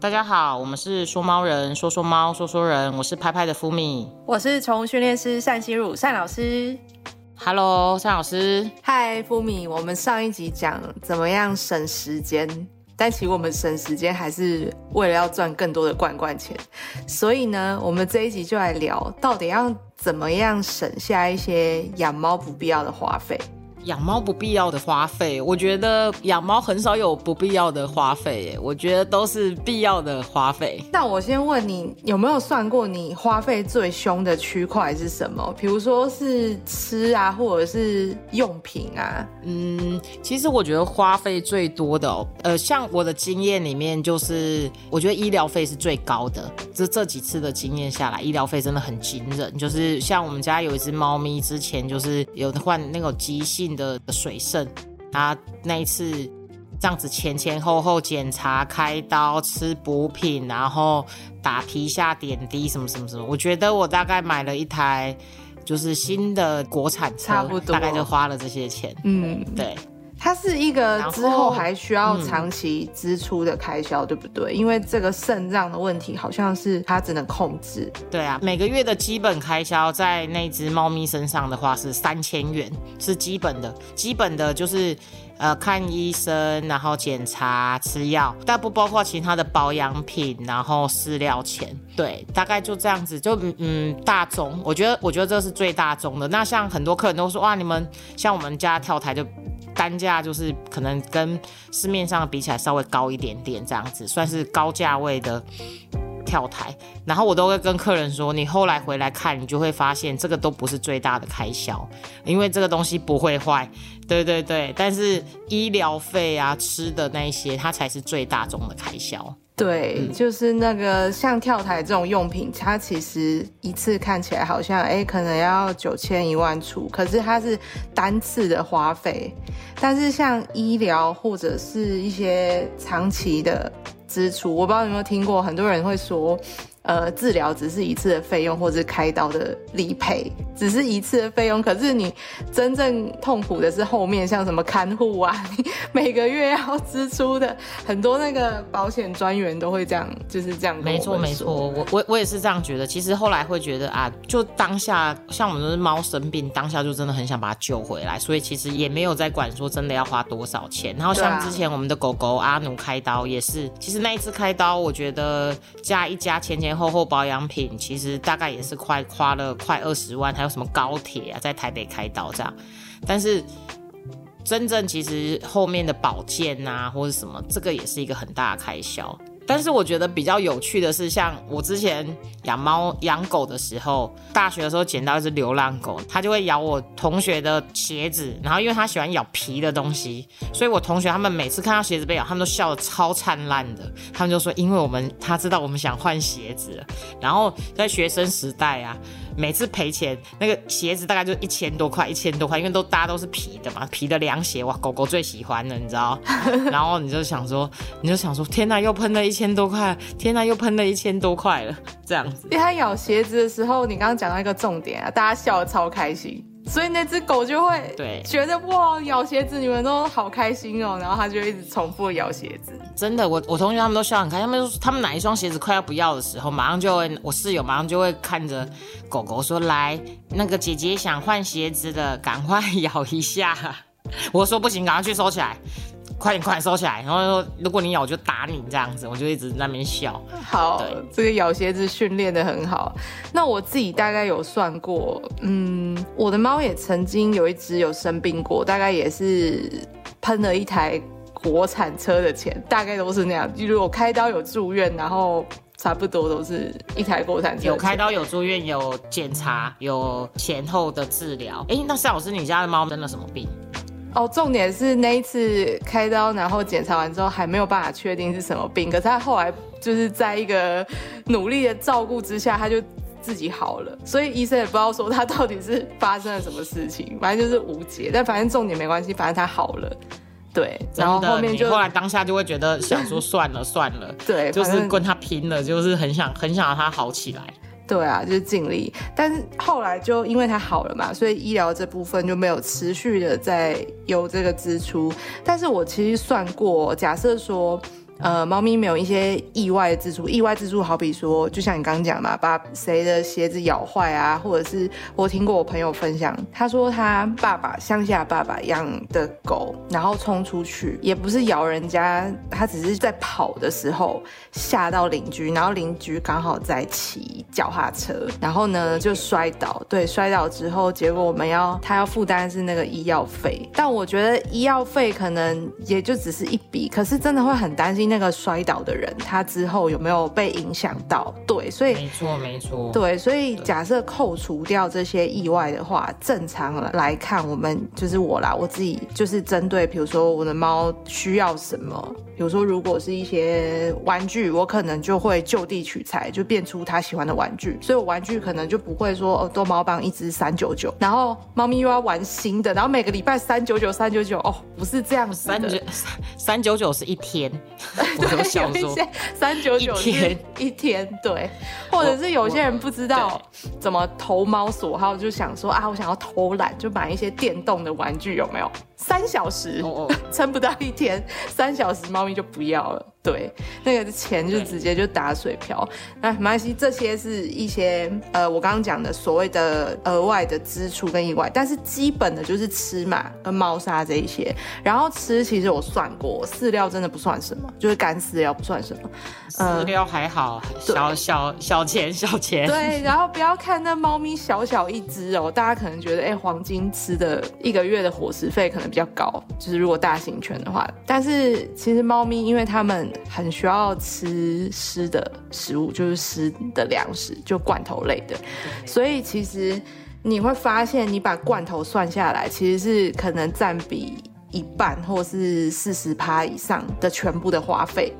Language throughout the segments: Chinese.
大家好，我们是说猫人，说说猫，说说人，我是拍拍的福米，我是宠物训练师单心如单老师。Hello，单老师。嗨，福米，我们上一集讲怎么样省时间，但其实我们省时间还是为了要赚更多的罐罐钱，所以呢，我们这一集就来聊到底要怎么样省下一些养猫不必要的花费。养猫不必要的花费，我觉得养猫很少有不必要的花费，我觉得都是必要的花费。那我先问你，有没有算过你花费最凶的区块是什么？比如说是吃啊，或者是用品啊？嗯，其实我觉得花费最多的，呃，像我的经验里面，就是我觉得医疗费是最高的。这这几次的经验下来，医疗费真的很惊人。就是像我们家有一只猫咪，之前就是有换那种急性。的水肾，他那一次这样子前前后后检查、开刀、吃补品，然后打皮下点滴，什么什么什么，我觉得我大概买了一台就是新的国产车，差不多大概就花了这些钱。嗯，对。它是一个之后还需要长期支出的开销，对不对？因为这个肾脏的问题，好像是它只能控制。对啊，每个月的基本开销在那只猫咪身上的话是三千元，是基本的。基本的就是呃看医生，然后检查、吃药，但不包括其他的保养品，然后饲料钱。对，大概就这样子，就嗯大众。我觉得我觉得这是最大众的。那像很多客人都说哇，你们像我们家跳台就。单价就是可能跟市面上比起来稍微高一点点，这样子算是高价位的跳台。然后我都会跟客人说，你后来回来看，你就会发现这个都不是最大的开销，因为这个东西不会坏。对对对，但是医疗费啊、吃的那一些，它才是最大宗的开销。对，就是那个像跳台这种用品，它其实一次看起来好像哎，可能要九千一万出，可是它是单次的花费。但是像医疗或者是一些长期的支出，我不知道有没有听过，很多人会说。呃，治疗只是一次的费用，或者开刀的理赔只是一次的费用。可是你真正痛苦的是后面，像什么看护啊，你每个月要支出的很多，那个保险专员都会这样，就是这样。没错，没错，我我我也是这样觉得。其实后来会觉得啊，就当下像我们的猫生病，当下就真的很想把它救回来，所以其实也没有在管说真的要花多少钱。然后像之前我们的狗狗阿努开刀也是，其实那一次开刀，我觉得加一加前前。后后保养品其实大概也是快花了快二十万，还有什么高铁啊，在台北开刀这样，但是真正其实后面的保健啊或者什么，这个也是一个很大的开销。但是我觉得比较有趣的是，像我之前养猫养狗的时候，大学的时候捡到一只流浪狗，它就会咬我同学的鞋子，然后因为它喜欢咬皮的东西，所以我同学他们每次看到鞋子被咬，他们都笑得超灿烂的，他们就说，因为我们他知道我们想换鞋子，然后在学生时代啊。每次赔钱，那个鞋子大概就一千多块，一千多块，因为都大家都是皮的嘛，皮的凉鞋哇，狗狗最喜欢的，你知道？然后你就想说，你就想说，天哪，又喷了一千多块，天哪，又喷了一千多块了，这样子。因为它咬鞋子的时候，你刚刚讲到一个重点啊，大家笑得超开心。所以那只狗就会对觉得哇咬鞋子，你们都好开心哦，然后它就一直重复咬鞋子。真的，我我同学他们都笑很开心，他们他们哪一双鞋子快要不要的时候，马上就会我室友马上就会看着狗狗说：“来，那个姐姐想换鞋子的，赶快 咬一下。”我说：“不行，赶快去收起来。”快点，快点收起来！然后说，如果你咬，我就打你这样子，我就一直在那边笑。好，这个咬鞋子训练的很好。那我自己大概有算过，嗯，我的猫也曾经有一只有生病过，大概也是喷了一台国产车的钱，大概都是那样。如果开刀有住院，然后差不多都是一台国产车。有开刀有住院有检查有前后的治疗。哎，那夏老师，你家的猫生了什么病？哦，重点是那一次开刀，然后检查完之后还没有办法确定是什么病，可是他后来就是在一个努力的照顾之下，他就自己好了，所以医生也不知道说他到底是发生了什么事情，反正就是无解。但反正重点没关系，反正他好了，对。然后后面就后来当下就会觉得想说 算了算了，对，就是跟他拼了，就是很想很想让他好起来。对啊，就是尽力，但是后来就因为他好了嘛，所以医疗这部分就没有持续的在有这个支出。但是我其实算过，假设说，呃，猫咪没有一些意外之处，意外之处好比说，就像你刚刚讲嘛，把谁的鞋子咬坏啊，或者是我听过我朋友分享，他说他爸爸乡下爸爸养的狗，然后冲出去，也不是咬人家，他只是在跑的时候吓到邻居，然后邻居刚好在骑脚踏车，然后呢就摔倒，对，摔倒之后，结果我们要他要负担是那个医药费，但我觉得医药费可能也就只是一笔，可是真的会很担心那个摔倒的人，他之后有没有被影响到？对，所以没错没错，对，所以假设扣除掉这些意外的话，正常来看，我们就是我啦，我自己就是针对，比如说我的猫需要什么，比如说如果是一些玩具，我可能就会就地取材，就变出它喜欢的玩具，所以我玩具可能就不会说哦，逗猫棒一只三九九，然后猫咪又要玩新的，然后每个礼拜三九九三九九，哦，不是这样子三九三九九是一天，我有想说三九九天一天，对，或者是有些人不知道怎么投猫所好，就想说啊，我想要偷懒，就买一些电动的玩具，有没有？三小时 撑不到一天，三小时猫咪就不要了。对，那个钱就直接就打水漂。那没关系，这些是一些呃，我刚刚讲的所谓的额外的支出跟意外，但是基本的就是吃嘛，跟猫砂这一些。然后吃，其实我算过，饲料真的不算什么，就是干饲料不算什么。饲料还好，小小小钱小钱。对，然后不要看那猫咪小小一只哦，大家可能觉得哎，黄金吃的一个月的伙食费可能比较高，就是如果大型犬的话。但是其实猫咪因为它们很需要吃湿的食物，就是湿的粮食，就罐头类的。所以其实你会发现，你把罐头算下来，其实是可能占比一半，或是四十趴以上的全部的花费。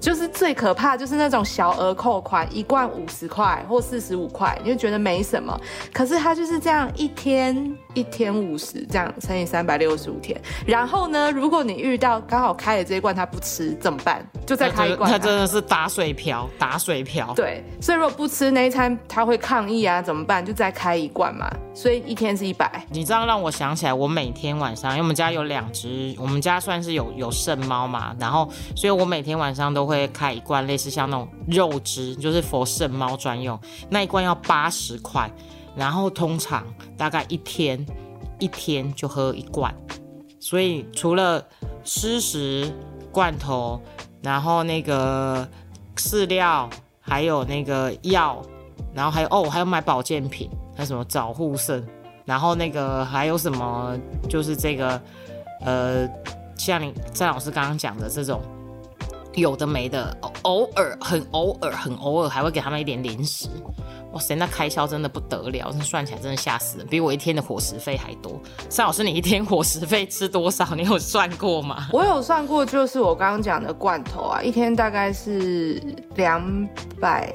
就是最可怕，就是那种小额扣款，一罐五十块或四十五块，你就觉得没什么。可是它就是这样，一天一天五十，这样乘以三百六十五天。然后呢，如果你遇到刚好开了这一罐，他不吃怎么办？就再开一罐。他真的是打水漂，打水漂。对，所以如果不吃那一餐，他会抗议啊，怎么办？就再开一罐嘛。所以一天是一百。你这样让我想起来，我每天晚上，因为我们家有两只，我们家算是有有剩猫嘛，然后，所以我每天晚上都会开一罐类似像那种肉汁，就是佛剩猫专用，那一罐要八十块，然后通常大概一天一天就喝一罐，所以除了湿食罐头，然后那个饲料，还有那个药，然后还有哦，还要买保健品。那什么早护肾，然后那个还有什么，就是这个，呃，像你张老师刚刚讲的这种，有的没的，偶尔很偶尔很偶尔还会给他们一点零食。哇塞，那开销真的不得了，那算起来真的吓死人，比我一天的伙食费还多。张老师，你一天 伙食费吃多少？你有算过吗？我有算过，就是我刚刚讲的罐头啊，一天大概是两百。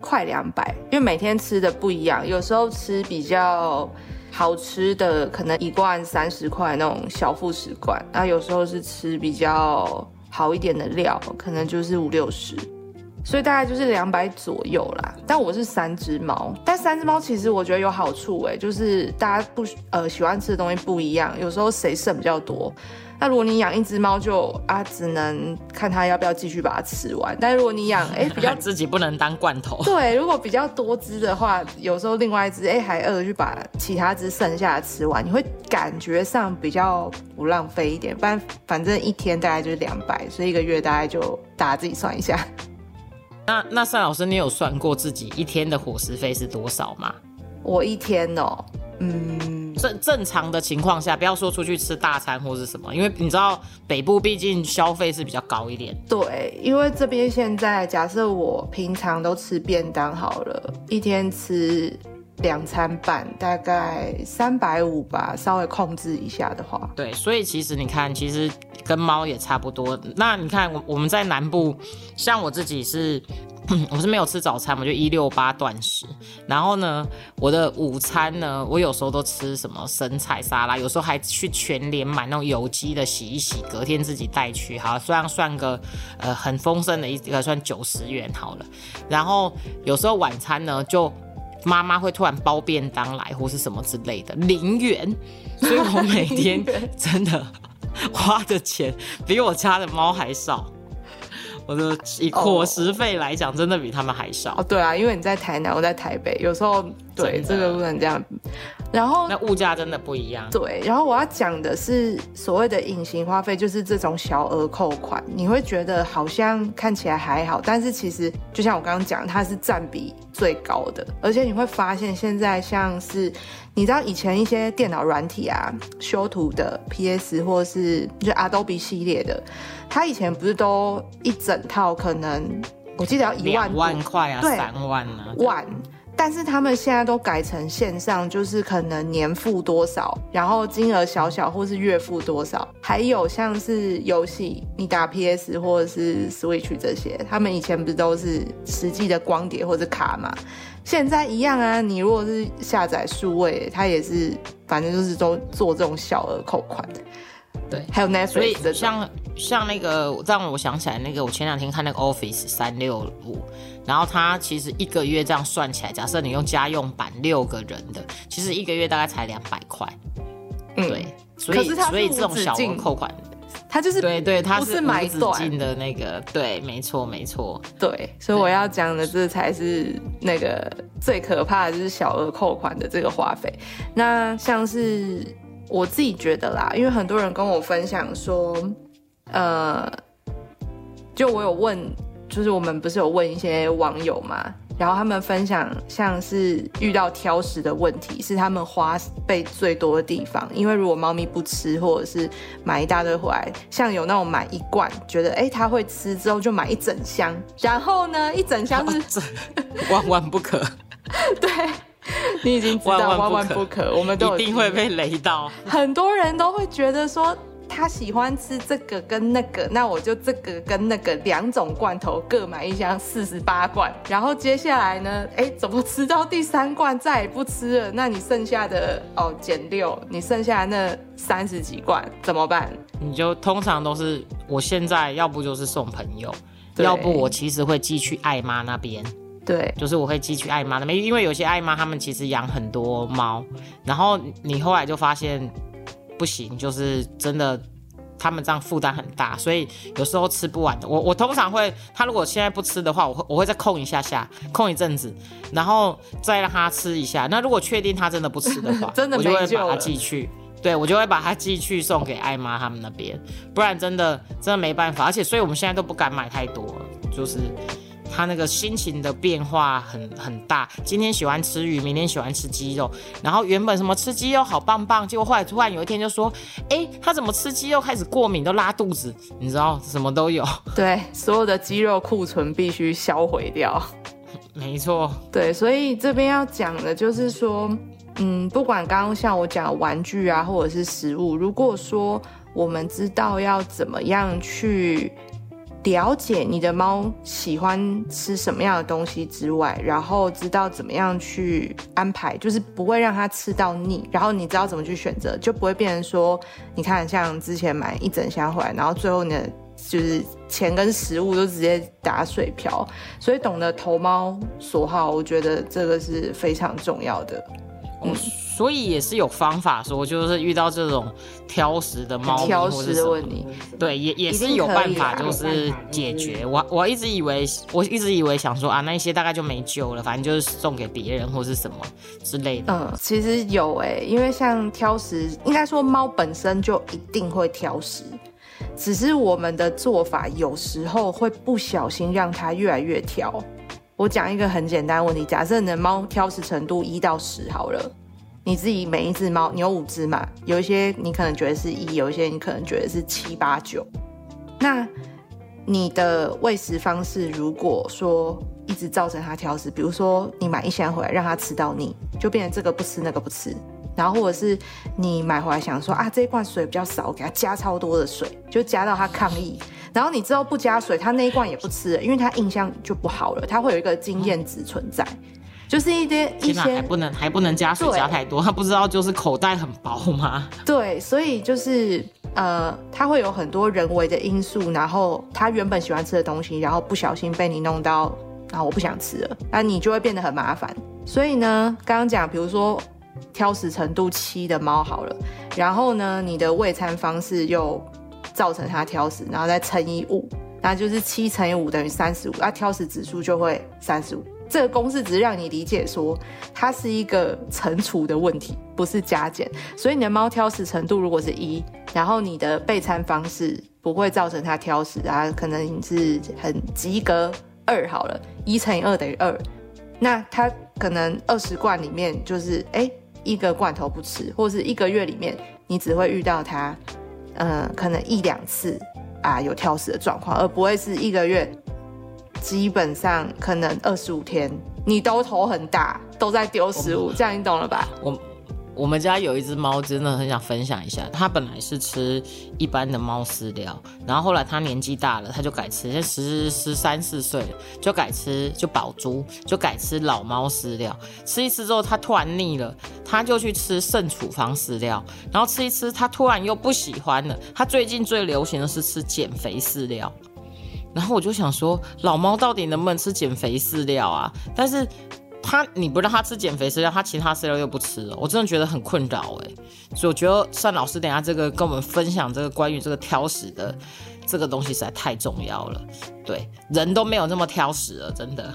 快两百，因为每天吃的不一样，有时候吃比较好吃的，可能一罐三十块那种小副食罐，那有时候是吃比较好一点的料，可能就是五六十，所以大概就是两百左右啦。但我是三只猫，但三只猫其实我觉得有好处哎，就是大家不呃喜欢吃的东西不一样，有时候谁剩比较多。那如果你养一只猫，就啊，只能看它要不要继续把它吃完。但如果你养，哎，比较自己不能当罐头。对，如果比较多只的话，有时候另外一只，哎，还饿，去把其他只剩下的吃完，你会感觉上比较不浪费一点。不然，反正一天大概就是两百，所以一个月大概就大家自己算一下。那那单老师，你有算过自己一天的伙食费是多少吗？我一天哦，嗯。正正常的情况下，不要说出去吃大餐或是什么，因为你知道北部毕竟消费是比较高一点。对，因为这边现在假设我平常都吃便当好了，一天吃两餐半，大概三百五吧，稍微控制一下的话。对，所以其实你看，其实跟猫也差不多。那你看我我们在南部，像我自己是。我是没有吃早餐，我就一六八断食。然后呢，我的午餐呢，我有时候都吃什么生菜沙拉，有时候还去全联买那种有机的洗一洗，隔天自己带去。好，虽然算个呃很丰盛的一个，算九十元好了。然后有时候晚餐呢，就妈妈会突然包便当来，或是什么之类的，零元。所以我每天 真的 花的钱比我家的猫还少。我的以伙食费来讲，真的比他们还少。哦，对啊，因为你在台南，我在台北，有时候对这个不能这样。然后那物价真的不一样。对，然后我要讲的是所谓的隐形花费，就是这种小额扣款，你会觉得好像看起来还好，但是其实就像我刚刚讲，它是占比最高的，而且你会发现现在像是你知道以前一些电脑软体啊，修图的 PS 或是就 Adobe 系列的，它以前不是都一整套可能我记得要一万万块啊，三万啊，万，但是他们现在都改成线上，就是可能年付多少，然后金额小小，或是月付多少。还有像是游戏，你打 PS 或者是 Switch 这些，他们以前不是都是实际的光碟或者卡嘛？现在一样啊，你如果是下载数位，它也是，反正就是都做这种小额扣款。对还有所以 Netflix 这种，像像那个让我想起来那个，我前两天看那个 Office 三六五，然后它其实一个月这样算起来，假设你用家用版六个人的，其实一个月大概才两百块。嗯对，所以所以这种小额扣款，它就是对对，它不是买断境的那个，对，没错没错。对，所以我要讲的这才是那个最可怕的，就是小额扣款的这个花费。那像是我自己觉得啦，因为很多人跟我分享说，呃，就我有问，就是我们不是有问一些网友嘛，然后他们分享像是遇到挑食的问题，是他们花费最多的地方。因为如果猫咪不吃，或者是买一大堆回来，像有那种买一罐，觉得哎它会吃之后就买一整箱，然后呢一整箱是万万不可，对。你已经知道万万不可我们都一定会被雷到。很多人都会觉得说他喜欢吃这个跟那个，那我就这个跟那个两种罐头各买一箱四十八罐，然后接下来呢，哎，怎么吃到第三罐再也不吃了？那你剩下的哦减六，你剩下的那三十几罐怎么办？你就通常都是我现在要不就是送朋友，要不我其实会寄去爱妈那边，对就是我会寄去爱妈那边，因为有些爱妈他们其实养很多猫，然后你后来就发现不行，就是真的。他们这样负担很大，所以有时候吃不完的。我我通常会，他如果现在不吃的话，我会我会再空一下下，空一阵子，然后再让他吃一下。那如果确定他真的不吃的话，真的我就会把它寄去。对，我就会把它寄去送给艾妈他们那边，不然真的真的没办法。而且，所以我们现在都不敢买太多，就是他那个心情的变化很很大。今天喜欢吃鱼，明天喜欢吃鸡肉，然后原本什么吃鸡肉好棒棒，结果后来突然有一天就说，哎，他怎么吃鸡肉开始过敏，都拉肚子，你知道什么都有。对，所有的肌肉库存必须销毁掉。没错，对，所以这边要讲的就是说，嗯，不管刚刚像我讲玩具啊，或者是食物，如果说我们知道要怎么样去了解你的猫喜欢吃什么样的东西之外，然后知道怎么样去安排，就是不会让它吃到腻，然后你知道怎么去选择，就不会变成说，你看像之前买一整箱回来，然后最后你的就是钱跟食物都直接打水漂，所以懂得投猫所好，我觉得这个是非常重要的。哦，所以也是有方法说，就是遇到这种挑食的猫咪挑食的问题，对，也也是有办法，就是解决。我我一直以为，我一直以为想说啊，那一些大概就没救了，反正就是送给别人或是什么之类的。嗯，其实有诶、因为像挑食，应该说猫本身就一定会挑食，只是我们的做法有时候会不小心让它越来越挑。我讲一个很简单的问题，假设你的猫挑食程度一到十好了，你自己每一只猫，你有五只嘛，有一些你可能觉得是一，有一些你可能觉得是七八九，那你的喂食方式如果说一直造成它挑食，比如说你买一箱回来让它吃到腻，就变成这个不吃那个不吃，然后或者是你买回来想说啊这一罐水比较少，给它加超多的水，就加到它抗议，然后你之后不加水，它那一罐也不吃了，因为它印象就不好了，它会有一个经验值存在，就是一些一些，还不能还不能加水加太多，他不知道就是口袋很薄吗？对，所以就是呃，它会有很多人为的因素，然后他原本喜欢吃的东西，然后不小心被你弄到，然后我不想吃了，那你就会变得很麻烦。所以呢，刚刚讲，比如说挑食程度七的猫好了，然后呢，你的喂餐方式又造成它挑食，然后再乘以五，那就是七乘以五等于三十五，那挑食指数就会三十五。这个公式只是让你理解说，它是一个乘除的问题，不是加减。所以你的猫挑食程度如果是一，然后你的备餐方式不会造成它挑食啊，可能你是很及格二好了，一乘以二等于二，那它可能二十罐里面就是哎一个罐头不吃，或是一个月里面你只会遇到它，嗯，可能一两次啊有挑食的状况，而不会是一个月。基本上可能二十五天，你都头很大，都在丢食物，这样你懂了吧？我我们家有一只猫，真的很想分享一下。它本来是吃一般的猫饲料，然后后来它年纪大了，它就改吃，现在十十三四岁了，就改吃就宝珠，就改吃老猫饲料。吃一吃之后，它突然腻了，它就去吃圣处方饲料，然后吃一吃，它突然又不喜欢了。它最近最流行的是吃减肥饲料。然后我就想说，老猫到底能不能吃减肥饲料啊？但是它你不让它吃减肥饲料，它其他饲料又不吃了，我真的觉得很困扰哎。所以我觉得单老师等下这个跟我们分享这个关于这个挑食的这个东西实在太重要了。对，人都没有那么挑食了，真的。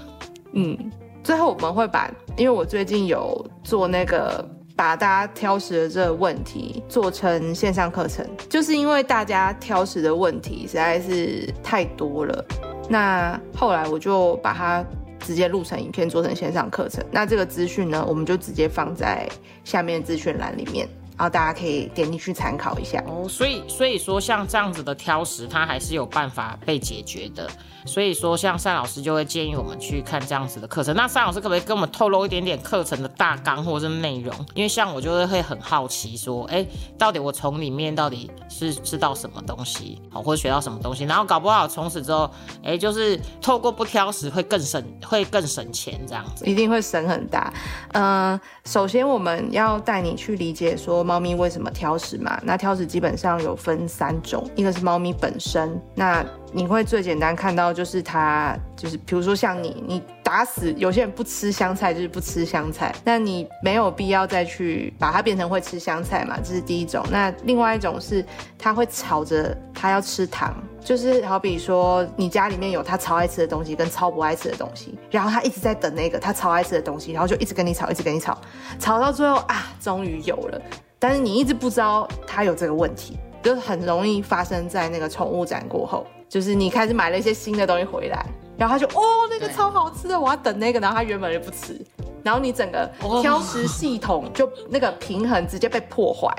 嗯，最后我们会把，因为我最近有做那个。把大家挑食的这个问题做成线上课程，就是因为大家挑食的问题实在是太多了。那后来我就把它直接录成影片，做成线上课程。那这个资讯呢，我们就直接放在下面资讯栏里面。然后大家可以点进去参考一下哦。所以，所以说像这样子的挑食，它还是有办法被解决的。所以说，像单老师就会建议我们去看这样子的课程。那单老师可不可以跟我们透露一点点课程的大纲或者是内容？因为像我就会会很好奇，说，哎，到底我从里面到底是知道什么东西，好，或者学到什么东西？然后搞不好从此之后，哎，就是透过不挑食会更省，会更省钱这样子。一定会省很大。嗯，首先我们要带你去理解说。猫咪为什么挑食嘛？那挑食基本上有分三种，一个是猫咪本身，那你会最简单看到就是它，就是比如说像你，你打死有些人不吃香菜就是不吃香菜，那你没有必要再去把它变成会吃香菜嘛，这是第一种。那另外一种是他会吵着他要吃糖，就是好比说你家里面有他超爱吃的东西跟超不爱吃的东西，然后他一直在等那个他超爱吃的东西，然后就一直跟你吵，一直跟你吵，吵到最后啊，终于有了。但是你一直不知道他有这个问题，就是很容易发生在那个宠物展过后，就是你开始买了一些新的东西回来，然后他就哦那个超好吃的，我要等那个，然后他原本就不吃，然后你整个挑食系统就那个平衡直接被破坏。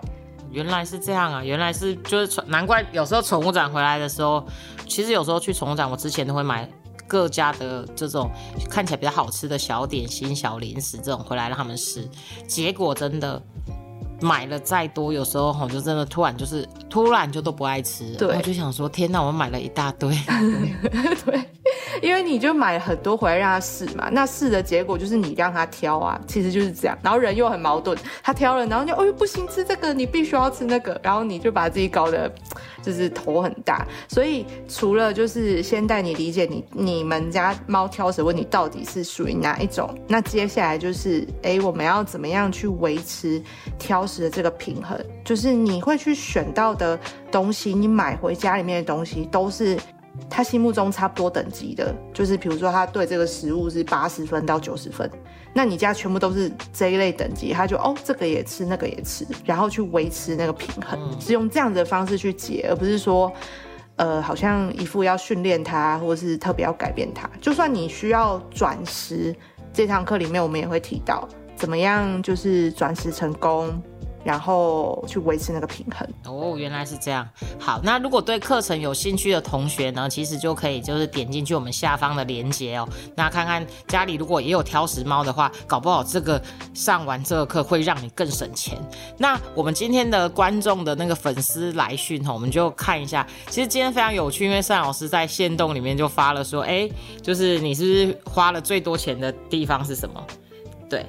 原来是这样啊，原来是就是难怪有时候宠物展回来的时候，其实有时候去宠物展，我之前都会买各家的这种看起来比较好吃的小点心、小零食这种回来让他们吃，结果真的。买了再多，有时候吼就真的突然就是突然就都不爱吃，对我就想说天哪，我买了一大堆。对，因为你就买很多回来让他试嘛，那试的结果就是你让他挑啊，其实就是这样。然后人又很矛盾，他挑了，然后就哦不行吃这个，你必须要吃那个，然后你就把自己搞得就是头很大。所以除了就是先带你理解你你们家猫挑食问题到底是属于哪一种，那接下来就是哎我们要怎么样去维持挑。食的这个平衡，就是你会去选到的东西，你买回家里面的东西都是他心目中差不多等级的。就是比如说，他对这个食物是八十分到九十分，那你家全部都是这一类等级，他就哦这个也吃，那个也吃，然后去维持那个平衡，是用这样的方式去解，而不是说呃好像一副要训练他，或是特别要改变他。就算你需要转食，这堂课里面我们也会提到怎么样就是转食成功。然后去维持那个平衡哦，原来是这样。好，那如果对课程有兴趣的同学呢，其实就可以就是点进去我们下方的链接哦。那看看家里如果也有挑食猫的话，搞不好这个上完这个课会让你更省钱。那我们今天的观众的那个粉丝来讯哈，我们就看一下。其实今天非常有趣，因为单老师在线动里面就发了说，哎，就是你是不是花了最多钱的地方是什么？对。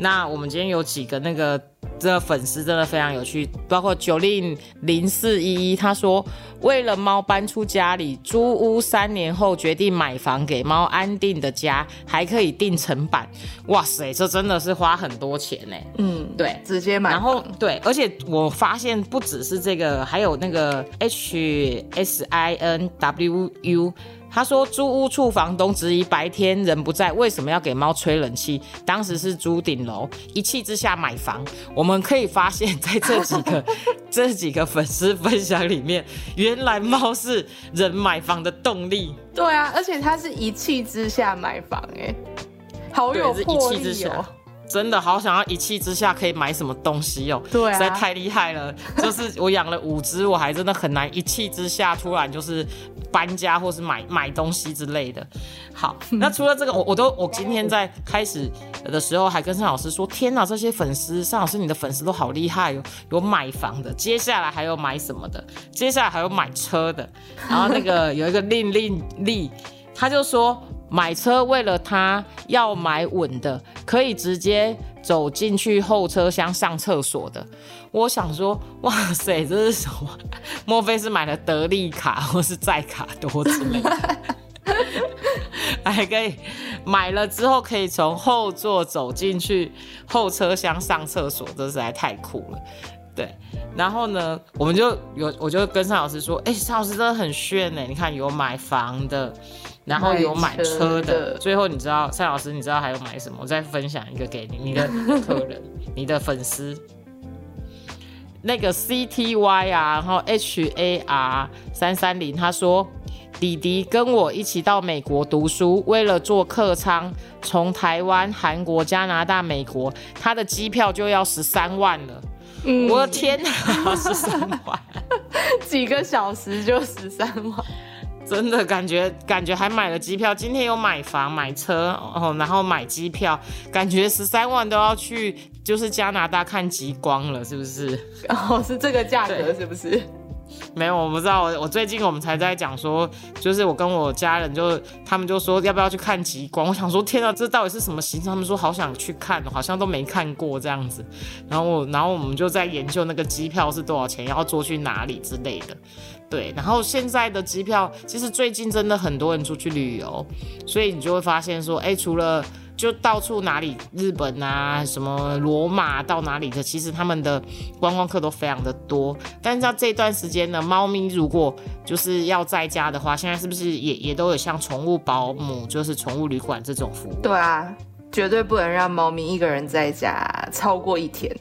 那我们今天有几个那个这个粉丝真的非常有趣，包括九令零四一一，他说为了猫搬出家里，租屋三年后决定买房给猫安定的家，还可以定成板。哇塞，这真的是花很多钱呢。嗯，对，直接买。然后对，而且我发现不只是这个，还有那个 H S I N W U。他说，租屋处房东质疑白天人不在，为什么要给猫吹冷气？当时是租顶楼，一气之下买房。我们可以发现，在这几个 这几个粉丝分享里面，原来猫是人买房的动力。对啊，而且他是一气之下买房，哎，好有魄力哦。真的好想要一气之下可以买什么东西哦，对，实在太厉害了。就是我养了五只，我还真的很难一气之下突然就是搬家或是买买东西之类的。好，那除了这个，我我都我今天在开始的时候还跟尚老师说，天哪，这些粉丝，尚老师你的粉丝都好厉害哦，有买房的，接下来还有买什么的，接下来还有买车的，然后那个有一个令令丽，他就说。买车为了他要买稳的，可以直接走进去后车厢上厕所的。我想说，哇塞，这是什么？莫非是买了德利卡或是载卡多之类的？还可以买了之后可以从后座走进去后车厢上厕所，这实在太酷了。对，然后呢，我们就有我就跟尚老师说，哎，尚老师真的很炫呢，你看有买房的。然后有买车的，最后你知道蔡老师，你知道还有买什么？我再分享一个给你，你的客人，你的粉丝，那个 C T Y 啊，然后 H A R 三三零，他说弟弟跟我一起到美国读书，为了坐客舱从台湾、韩国、加拿大、美国，他的机票就要十三万了。我的天哪，十三万，几个小时就十三万。真的感觉感觉还买了机票，今天有买房买车哦，然后买机票，感觉十三万都要去就是加拿大看极光了，是不是？哦，是这个价格是不是？没有，我不知道。我我最近我们才在讲说，就是我跟我家人就他们就说要不要去看极光。我想说天啊，这到底是什么行程？他们说好想去看，好像都没看过这样子。然后我然后我们就在研究那个机票是多少钱，要坐去哪里之类的。对，然后现在的机票其实最近真的很多人出去旅游，所以你就会发现说，哎，除了就到处哪里日本啊，什么罗马到哪里的，其实他们的观光客都非常的多。但是在这段时间呢，猫咪如果就是要在家的话，现在是不是也也都有像宠物保姆，就是宠物旅馆这种服务？对啊，绝对不能让猫咪一个人在家超过一天，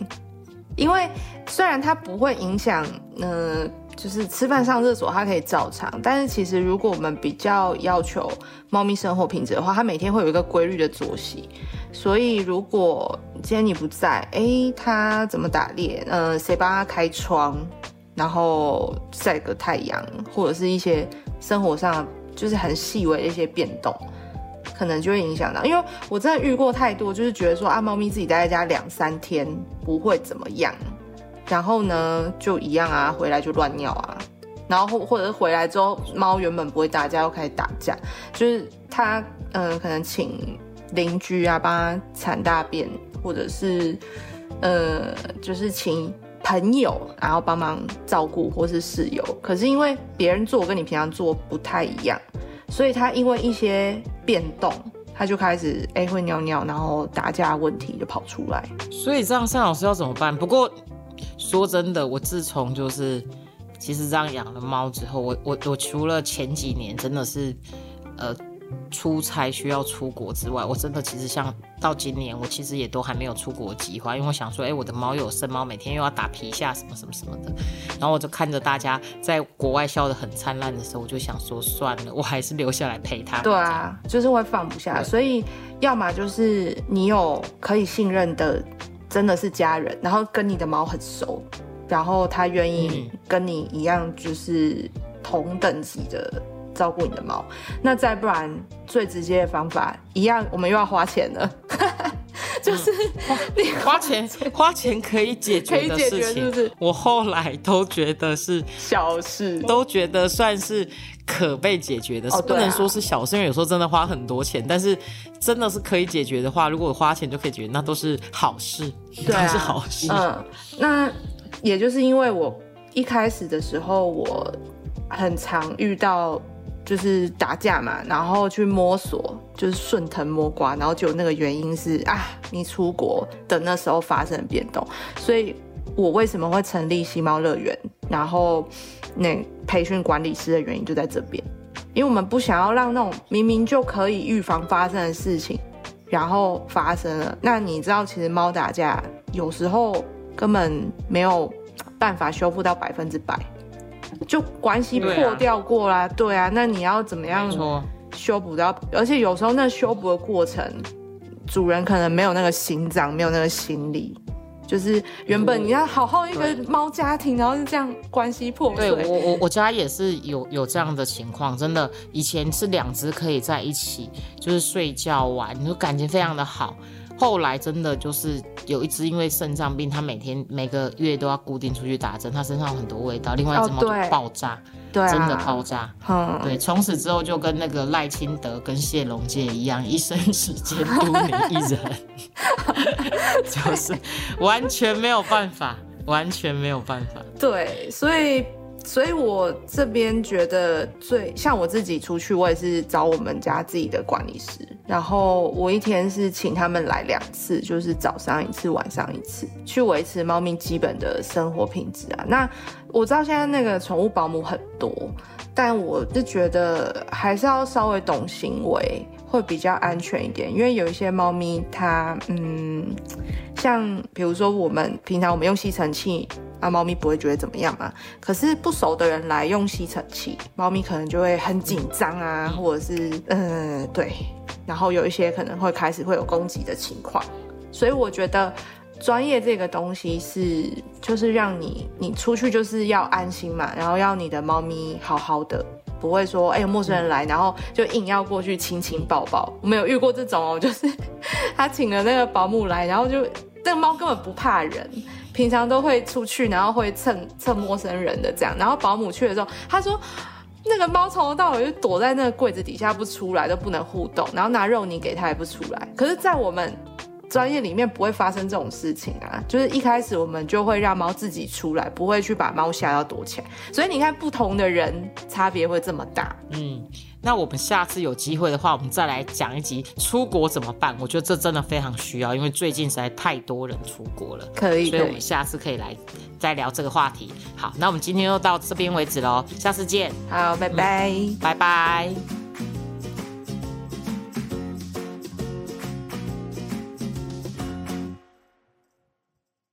因为虽然它不会影响，嗯。就是吃饭上厕所，它可以照常。但是其实，如果我们比较要求猫咪生活品质的话，它每天会有一个规律的作息。所以，如果今天你不在，哎，它怎么打猎？嗯，谁帮它开窗？然后晒个太阳，或者是一些生活上就是很细微的一些变动，可能就会影响到。因为我真的遇过太多，就是觉得说啊，猫咪自己待在家两三天不会怎么样。然后呢，就一样啊，回来就乱尿啊，然后或或者是回来之后，猫原本不会打架，又开始打架，就是它嗯，可能请邻居啊帮它铲大便，或者是呃，就是请朋友然后帮忙照顾，或是室友。可是因为别人做跟你平常做不太一样，所以它因为一些变动，它就开始哎会尿尿，然后打架问题就跑出来。所以这样，尚老师要怎么办？不过。说真的，我自从就是其实这样养了猫之后，我我我除了前几年真的是呃出差需要出国之外，我真的其实像到今年，我其实也都还没有出国计划，因为我想说，哎，我的猫有生猫，每天又要打皮下什么什么什么的，然后我就看着大家在国外笑得很灿烂的时候，我就想说，算了，我还是留下来陪它。对啊，就是会放不下，所以要么就是你有可以信任的。真的是家人，然后跟你的猫很熟，然后他愿意跟你一样，就是同等级的照顾你的猫。那再不然，最直接的方法一样，我们又要花钱了，就是你花钱花钱可以解决的事情，是不是？我后来都觉得是小事，都觉得算是可被解决的事，不能说是小事，因为有时候真的花很多钱，但是真的是可以解决的话，如果花钱就可以解决，那都是好事，对，是好事。嗯，那也就是因为我一开始的时候，我很常遇到。就是打架嘛，然后去摸索，就是顺藤摸瓜，然后就那个原因是啊，你出国的那时候发生变动，所以我为什么会成立西猫乐园，然后那培训管理师的原因就在这边，因为我们不想要让那种明明就可以预防发生的事情，然后发生了。那你知道，其实猫打架有时候根本没有办法修复到百分之百。就关系破掉过啦，对啊，那你要怎么样修补到？而且有时候那修补的过程，主人可能没有那个心脏，没有那个心理，就是原本你要好好一个猫家庭，然后就这样关系破碎。对我我我家也是有有这样的情况，真的，以前是两只可以在一起，就是睡觉玩，就感情非常的好。后来真的就是有一只因为肾脏病，它每天每个月都要固定出去打针，它身上有很多味道。另外一只猫就爆炸，对，真的爆炸。嗯，对，从此之后就跟那个赖清德跟谢龙介一样，一生只监督你一人，就是完全没有办法，完全没有办法。对，所以。所以，我这边觉得最像我自己出去，我也是找我们家自己的管理师，然后我一天是请他们来两次，就是早上一次，晚上一次，去维持猫咪基本的生活品质啊。那我知道现在那个宠物保姆很多，但我是觉得还是要稍微懂行为，会比较安全一点，因为有一些猫咪它，嗯，像比如说我们平常我们用吸尘器。啊，猫咪不会觉得怎么样嘛？可是不熟的人来用吸尘器，猫咪可能就会很紧张啊，或者是嗯，对，然后有一些可能会开始会有攻击的情况。所以我觉得专业这个东西是，就是让你你出去就是要安心嘛，然后要你的猫咪好好的，不会说哎陌生人来，然后就硬要过去亲亲抱抱。我没有遇过这种哦，就是他请了那个保姆来，然后就那个猫根本不怕人。平常都会出去，然后会蹭蹭陌生人的这样，然后保姆去的时候，他说那个猫从头到尾就躲在那个柜子底下不出来，都不能互动，然后拿肉泥给它也不出来。可是，在我们专业里面不会发生这种事情啊，就是一开始我们就会让猫自己出来，不会去把猫吓到躲起来。所以你看，不同的人差别会这么大。嗯。那我们下次有机会的话，我们再来讲一集出国怎么办？我觉得这真的非常需要，因为最近实在太多人出国了。可以，所以我们下次可以来再聊这个话题。好，那我们今天就到这边为止喽，下次见。好，拜拜，拜拜。